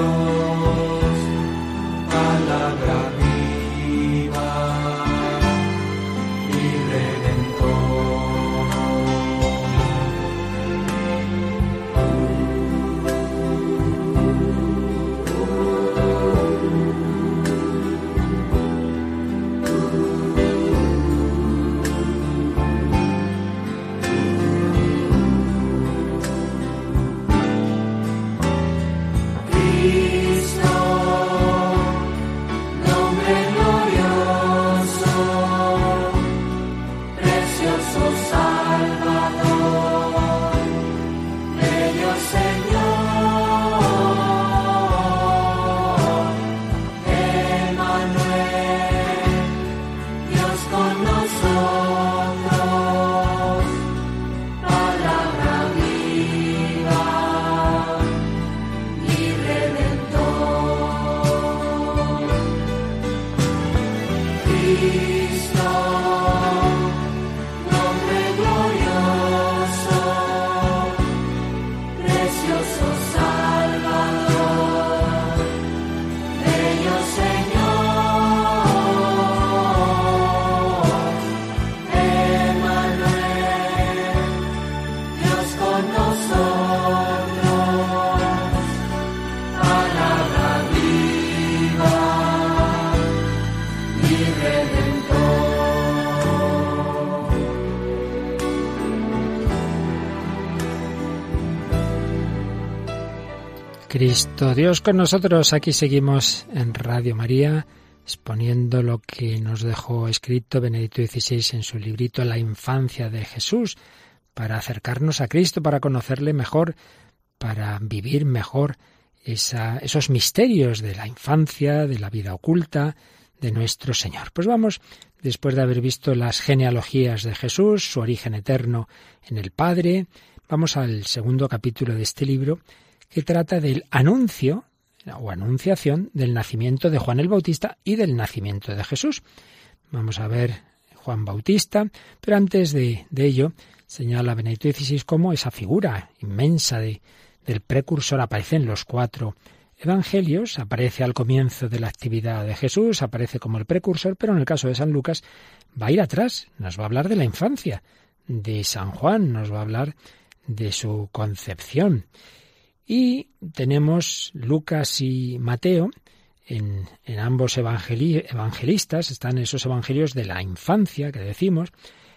Cristo Dios con nosotros. Aquí seguimos en Radio María exponiendo lo que nos dejó escrito Benedicto XVI en su librito La infancia de Jesús, para acercarnos a Cristo, para conocerle mejor, para vivir mejor esos misterios de la infancia, de la vida oculta de nuestro Señor. Pues vamos, después de haber visto las genealogías de Jesús, su origen eterno en el Padre, vamos al segundo capítulo de este libro, que trata del anuncio o anunciación del nacimiento de Juan el Bautista y del nacimiento de Jesús. Vamos a ver Juan Bautista, pero antes de, ello señala Benedicto XVI cómo esa figura inmensa de, del precursor aparece en los cuatro evangelios, aparece al comienzo de la actividad de Jesús, aparece como el precursor, pero en el caso de San Lucas va a ir atrás, nos va a hablar de la infancia de San Juan, nos va a hablar de su concepción. Y tenemos Lucas y Mateo, en, ambos evangelistas, están esos evangelios de la infancia que decimos,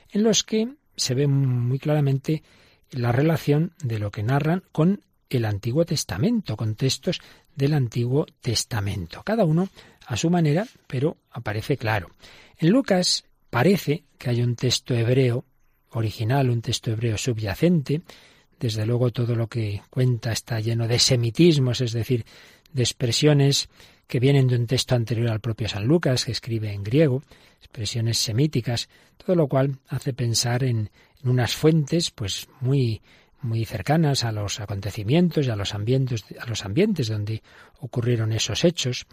en los que se ve muy claramente la relación de lo que narran con el Antiguo Testamento, con textos del Antiguo Testamento. Cada uno a su manera, pero aparece claro. En Lucas parece que hay un texto hebreo original, un texto hebreo subyacente. Desde luego todo lo que cuenta está lleno de semitismos, es decir, de expresiones que vienen de un texto anterior al propio San Lucas, que escribe en griego, expresiones semíticas, todo lo cual hace pensar en, unas fuentes pues muy muy cercanas a los acontecimientos y a los ambientes, a los ambientes donde ocurrieron esos hechos.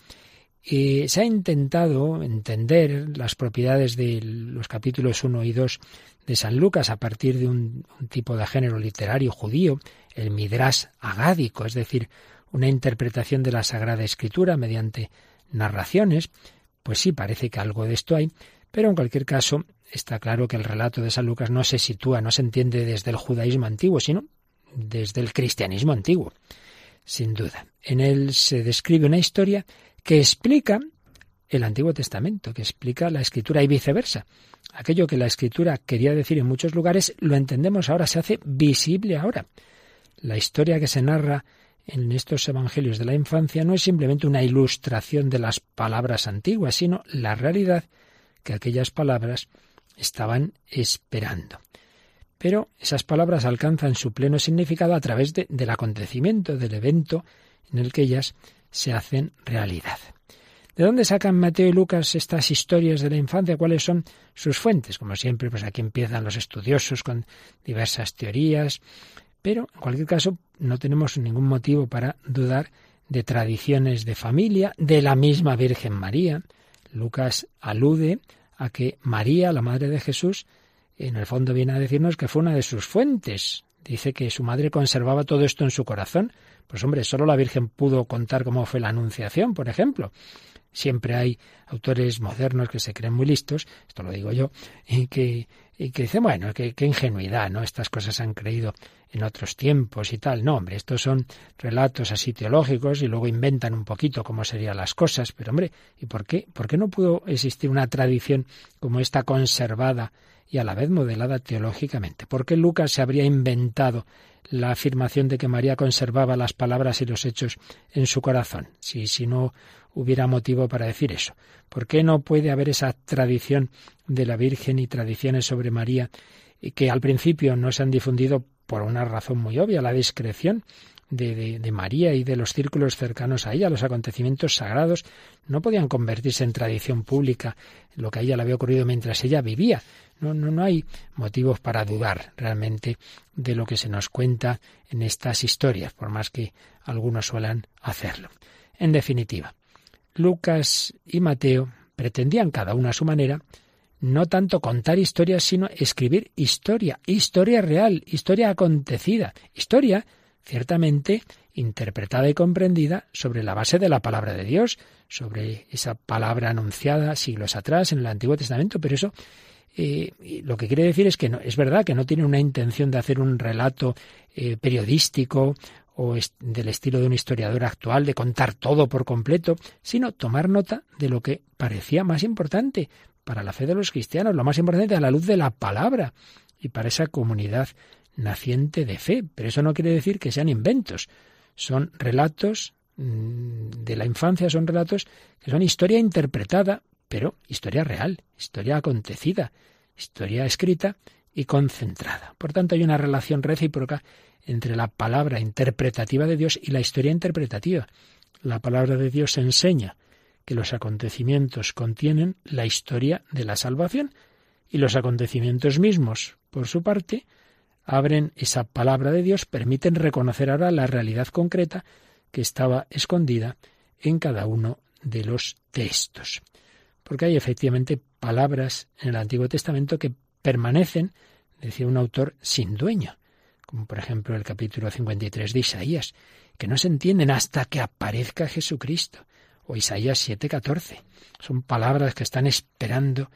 Y se ha intentado entender las propiedades de los capítulos 1 y 2 de San Lucas a partir de un, tipo de género literario judío, el midrash agádico, es decir, una interpretación de la Sagrada Escritura mediante narraciones, pues sí, parece que algo de esto hay, pero en cualquier caso está claro que el relato de San Lucas no se sitúa, no se entiende desde el judaísmo antiguo, sino desde el cristianismo antiguo, sin duda. En él se describe una historia que explica el Antiguo Testamento, que explica la escritura y viceversa. Aquello que la escritura quería decir en muchos lugares, lo entendemos ahora, se hace visible ahora. La historia que se narra en estos evangelios de la infancia no es simplemente una ilustración de las palabras antiguas, sino la realidad que aquellas palabras estaban esperando. Pero esas palabras alcanzan su pleno significado a través del acontecimiento, del evento en el que ellas se hacen realidad. ¿De dónde sacan Mateo y Lucas estas historias de la infancia? ¿Cuáles son sus fuentes? Como siempre, pues aquí empiezan los estudiosos con diversas teorías, pero en cualquier caso no tenemos ningún motivo para dudar de tradiciones de familia de la misma Virgen María. Lucas alude a que María, la madre de Jesús, en el fondo viene a decirnos que fue una de sus fuentes. Dice que su madre conservaba todo esto en su corazón. Pues hombre, solo la Virgen pudo contar cómo fue la Anunciación, por ejemplo. Siempre hay autores modernos que se creen muy listos, esto lo digo yo, y que, y que dicen, bueno, qué ingenuidad, ¿no? Estas cosas han creído en otros tiempos y tal. No, hombre, estos son relatos así teológicos y luego inventan un poquito cómo serían las cosas. Pero, hombre, ¿y por qué? ¿Por qué no pudo existir una tradición como esta conservada y a la vez modelada teológicamente? ¿Por qué Lucas se habría inventado la afirmación de que María conservaba las palabras y los hechos en su corazón? Si, si no hubiera motivo para decir eso. ¿Por qué no puede haber esa tradición de la Virgen y tradiciones sobre María que al principio no se han difundido por una razón muy obvia, la discreción de, de, María y de los círculos cercanos a ella, los acontecimientos sagrados, no podían convertirse en tradición pública, lo que a ella le había ocurrido mientras ella vivía. No, no, no hay motivos para dudar realmente de lo que se nos cuenta en estas historias, por más que algunos suelan hacerlo. En definitiva, Lucas y Mateo pretendían cada uno a su manera no tanto contar historias, sino escribir historia, historia real, historia acontecida, historia ciertamente interpretada y comprendida sobre la base de la palabra de Dios, sobre esa palabra anunciada siglos atrás en el Antiguo Testamento, pero eso eh, lo que quiere decir es que no, es verdad que no tiene una intención de hacer un relato eh, periodístico o del estilo de un historiador actual, de contar todo por completo, sino tomar nota de lo que parecía más importante, para la fe de los cristianos, lo más importante a la luz de la palabra y para esa comunidad naciente de fe. Pero eso no quiere decir que sean inventos, son relatos mm, de la infancia, son relatos que son historia interpretada, pero historia real, historia acontecida, historia escrita y concentrada. Por tanto, hay una relación recíproca entre la palabra interpretativa de Dios y la historia interpretativa. La palabra de Dios enseña que los acontecimientos contienen la historia de la salvación y los acontecimientos mismos, por su parte, abren esa palabra de Dios, permiten reconocer ahora la realidad concreta que estaba escondida en cada uno de los textos. Porque hay efectivamente palabras en el Antiguo Testamento que permanecen, decía un autor, sin dueño, como por ejemplo el capítulo 53 de Isaías, que no se entienden hasta que aparezca Jesucristo, o Isaías 7:14. Son palabras que están esperando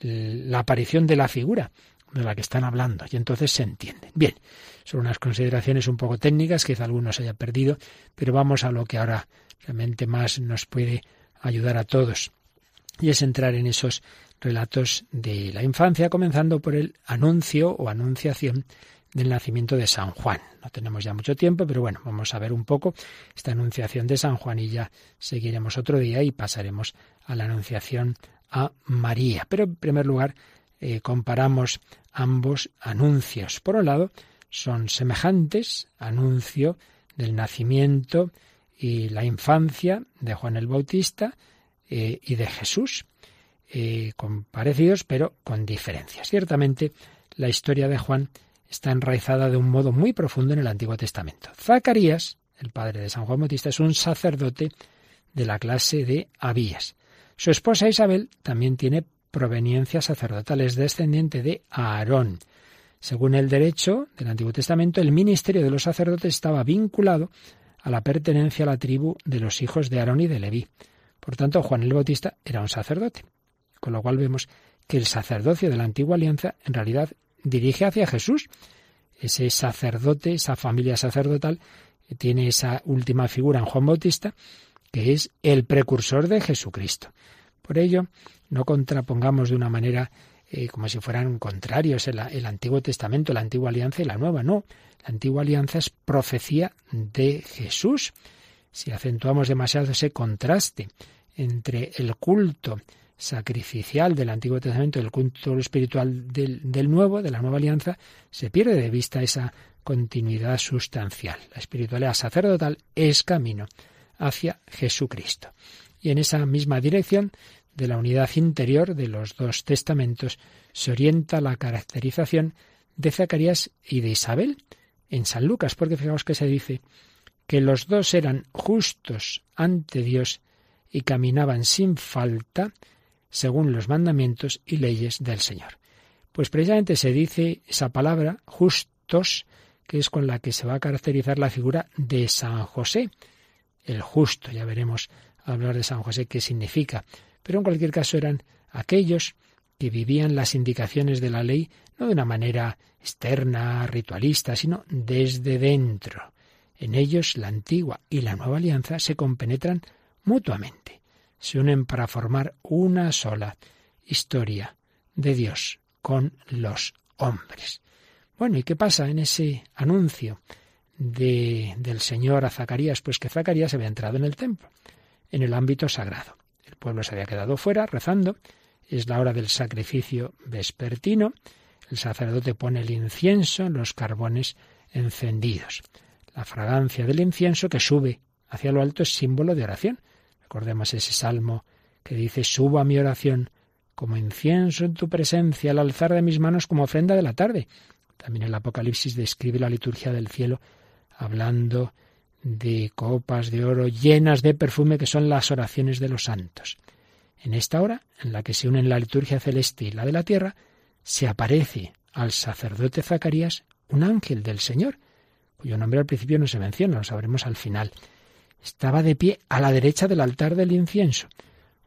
la aparición de la figura de la que están hablando y entonces se entienden. Bien, son unas consideraciones un poco técnicas, quizá algunos haya perdido, pero vamos a lo que ahora realmente más nos puede ayudar a todos y es entrar en esos relatos de la infancia, comenzando por el anuncio o anunciación del nacimiento de San Juan. No tenemos ya mucho tiempo, pero bueno, vamos a ver un poco esta anunciación de San Juan y ya seguiremos otro día y pasaremos a la anunciación a María. Pero en primer lugar, eh, comparamos ambos anuncios. Por un lado, son semejantes, anuncio del nacimiento y la infancia de Juan el Bautista eh, y de Jesús, eh, con parecidos pero con diferencias. Ciertamente, la historia de Juan está enraizada de un modo muy profundo en el Antiguo Testamento. Zacarías, el padre de San Juan Bautista, es un sacerdote de la clase de Abías. Su esposa Isabel también tiene proveniencia sacerdotal, es descendiente de Aarón. Según el derecho del Antiguo Testamento, el ministerio de los sacerdotes estaba vinculado a la pertenencia a la tribu de los hijos de Aarón y de Leví. Por tanto, Juan el Bautista era un sacerdote. Con lo cual vemos que el sacerdocio de la antigua alianza en realidad dirige hacia Jesús. Ese sacerdote, esa familia sacerdotal, tiene esa última figura en Juan Bautista, que es el precursor de Jesucristo. Por ello, no contrapongamos de una manera eh, como si fueran contrarios el, el, Antiguo Testamento, la Antigua Alianza y la Nueva. No, la Antigua Alianza es profecía de Jesús. Si acentuamos demasiado ese contraste entre el culto sacrificial del Antiguo Testamento y el culto espiritual del, del Nuevo, de la Nueva Alianza, se pierde de vista esa continuidad sustancial. La espiritualidad sacerdotal es camino hacia Jesucristo. Y en esa misma dirección de la unidad interior de los dos testamentos se orienta la caracterización de Zacarías y de Isabel en San Lucas, porque fijaos que se dice que los dos eran justos ante Dios y caminaban sin falta según los mandamientos y leyes del Señor. Pues precisamente se dice esa palabra, justos, que es con la que se va a caracterizar la figura de San José, el justo. Ya veremos hablar de San José qué significa. Pero en cualquier caso eran aquellos que vivían las indicaciones de la ley no de una manera externa, ritualista, sino desde dentro. En ellos la antigua y la nueva alianza se compenetran mutuamente se unen para formar una sola historia de Dios con los hombres. Bueno, ¿y qué pasa en ese anuncio de, del Señor a Zacarías? Pues que Zacarías había entrado en el templo, en el ámbito sagrado. El pueblo se había quedado fuera rezando. Es la hora del sacrificio vespertino. El sacerdote pone el incienso en los carbones encendidos. La fragancia del incienso que sube hacia lo alto es símbolo de oración. Recordemos ese salmo que dice, subo a mi oración como incienso en tu presencia al alzar de mis manos como ofrenda de la tarde. También el Apocalipsis describe la liturgia del cielo hablando de copas de oro llenas de perfume que son las oraciones de los santos. En esta hora, en la que se unen la liturgia celeste y la de la tierra, se aparece al sacerdote Zacarías un ángel del Señor, cuyo nombre al principio no se menciona, lo sabremos al final estaba de pie a la derecha del altar del incienso.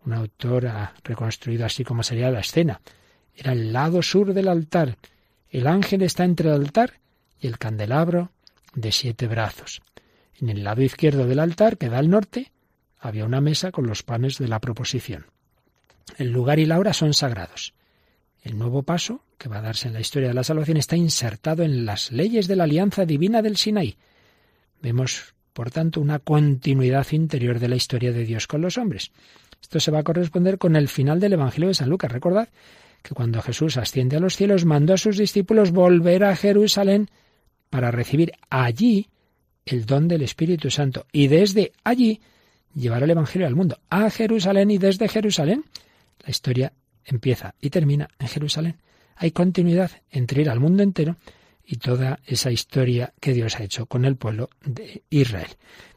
Un autor ha reconstruido así como sería la escena. Era el lado sur del altar. El ángel está entre el altar y el candelabro de siete brazos. En el lado izquierdo del altar, que da al norte, había una mesa con los panes de la proposición. El lugar y la hora son sagrados. El nuevo paso, que va a darse en la historia de la salvación, está insertado en las leyes de la alianza divina del Sinaí. Vemos por tanto, una continuidad interior de la historia de Dios con los hombres. Esto se va a corresponder con el final del Evangelio de San Lucas. Recordad que cuando Jesús asciende a los cielos, mandó a sus discípulos volver a Jerusalén para recibir allí el don del Espíritu Santo y desde allí llevar el Evangelio al mundo, a Jerusalén y desde Jerusalén. La historia empieza y termina en Jerusalén. Hay continuidad entre ir al mundo entero y toda esa historia que Dios ha hecho con el pueblo de Israel.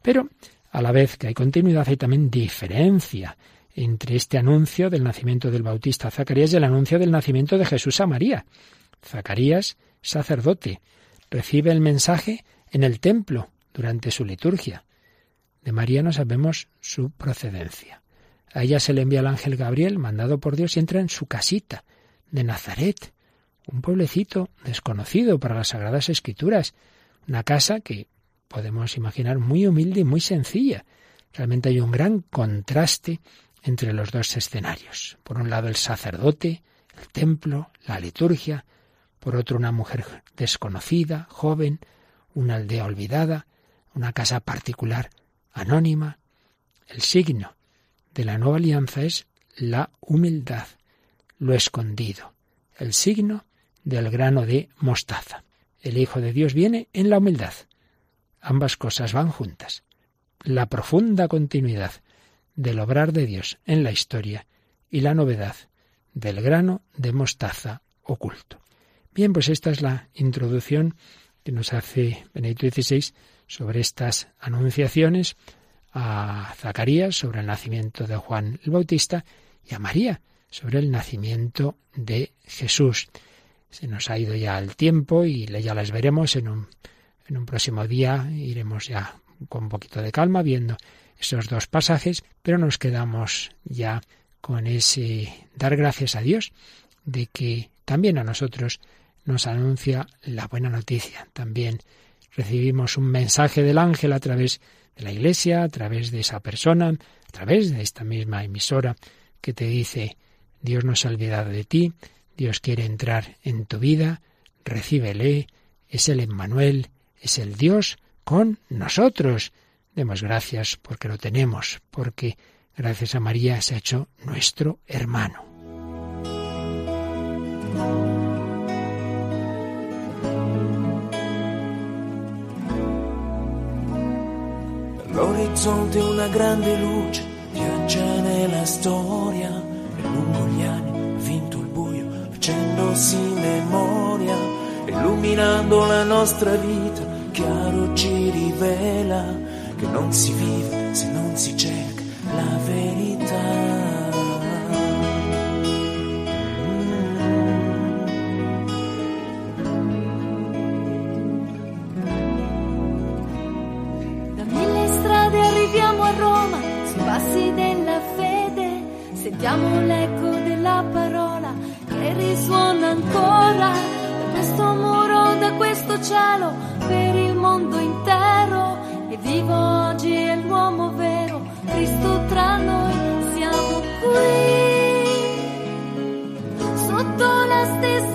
Pero a la vez que hay continuidad hay también diferencia entre este anuncio del nacimiento del Bautista Zacarías y el anuncio del nacimiento de Jesús a María. Zacarías, sacerdote, recibe el mensaje en el templo durante su liturgia. De María no sabemos su procedencia. A ella se le envía el ángel Gabriel, mandado por Dios, y entra en su casita de Nazaret, un pueblecito desconocido para las Sagradas Escrituras, una casa que podemos imaginar muy humilde y muy sencilla. Realmente hay un gran contraste entre los dos escenarios. Por un lado el sacerdote, el templo, la liturgia, por otro una mujer desconocida, joven, una aldea olvidada, una casa particular anónima. El signo de la nueva alianza es la humildad, lo escondido, el signo del grano de mostaza. El Hijo de Dios viene en la humildad. Ambas cosas van juntas. La profunda continuidad del obrar de Dios en la historia y la novedad del grano de mostaza oculto. Bien, pues esta es la introducción que nos hace Benedicto XVI sobre estas anunciaciones a Zacarías sobre el nacimiento de Juan el Bautista y a María sobre el nacimiento de Jesús. Se nos ha ido ya el tiempo y ya las veremos en un, en un próximo día. Iremos ya con un poquito de calma viendo esos dos pasajes, pero nos quedamos ya con ese dar gracias a Dios de que también a nosotros nos anuncia la buena noticia. También recibimos un mensaje del ángel a través de la iglesia, a través de esa persona, a través de esta misma emisora que te dice Dios no se ha olvidado de ti, Dios quiere entrar en tu vida, recíbele, es el Emmanuel, es el Dios con nosotros. Demos gracias porque lo tenemos, porque gracias a María se ha hecho nuestro hermano. Una grande facendosi memoria illuminando la nostra vita chiaro ci rivela che non si vive se non si cerca la verità. Passi della fede, sentiamo l'eco della parola risuona ancora da questo muro, da questo cielo, per il mondo intero. E vivo oggi è l'uomo vero, Cristo tra noi, siamo qui, sotto la stessa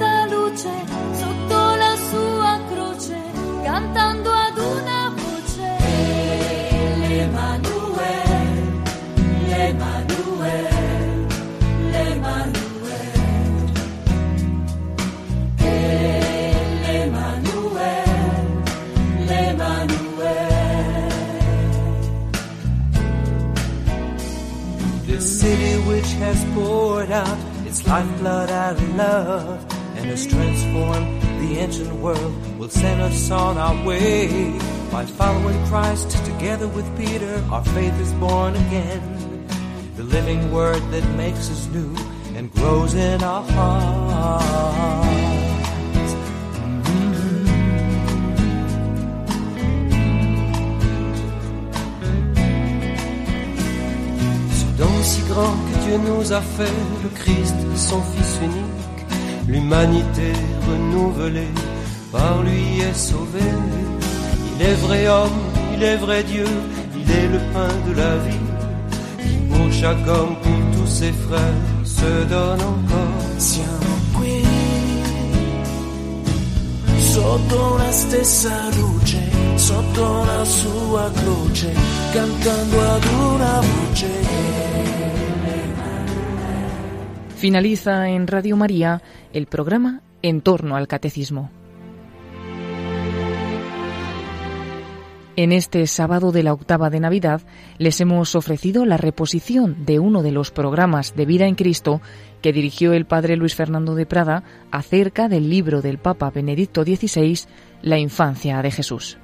This city which has poured out its lifeblood out of love and has transformed the ancient world will send us on our way. By following Christ together with Peter, our faith is born again. The living word that makes us new and grows in our hearts. Si grand que Dieu nous a fait, le Christ, son Fils unique, l'humanité renouvelée, par lui est sauvée. Il est vrai homme, il est vrai Dieu, il est le pain de la vie, qui pour chaque homme, pour tous ses frères, se donne encore. Siamo sotto la stessa luce, sotto la sua croce, cantando ad una voce. Finaliza en Radio María el programa En torno al Catecismo. En este sábado de la octava de Navidad les hemos ofrecido la reposición de uno de los programas de vida en Cristo que dirigió el padre Luis Fernando de Prada acerca del libro del Papa Benedicto XVI, La infancia de Jesús.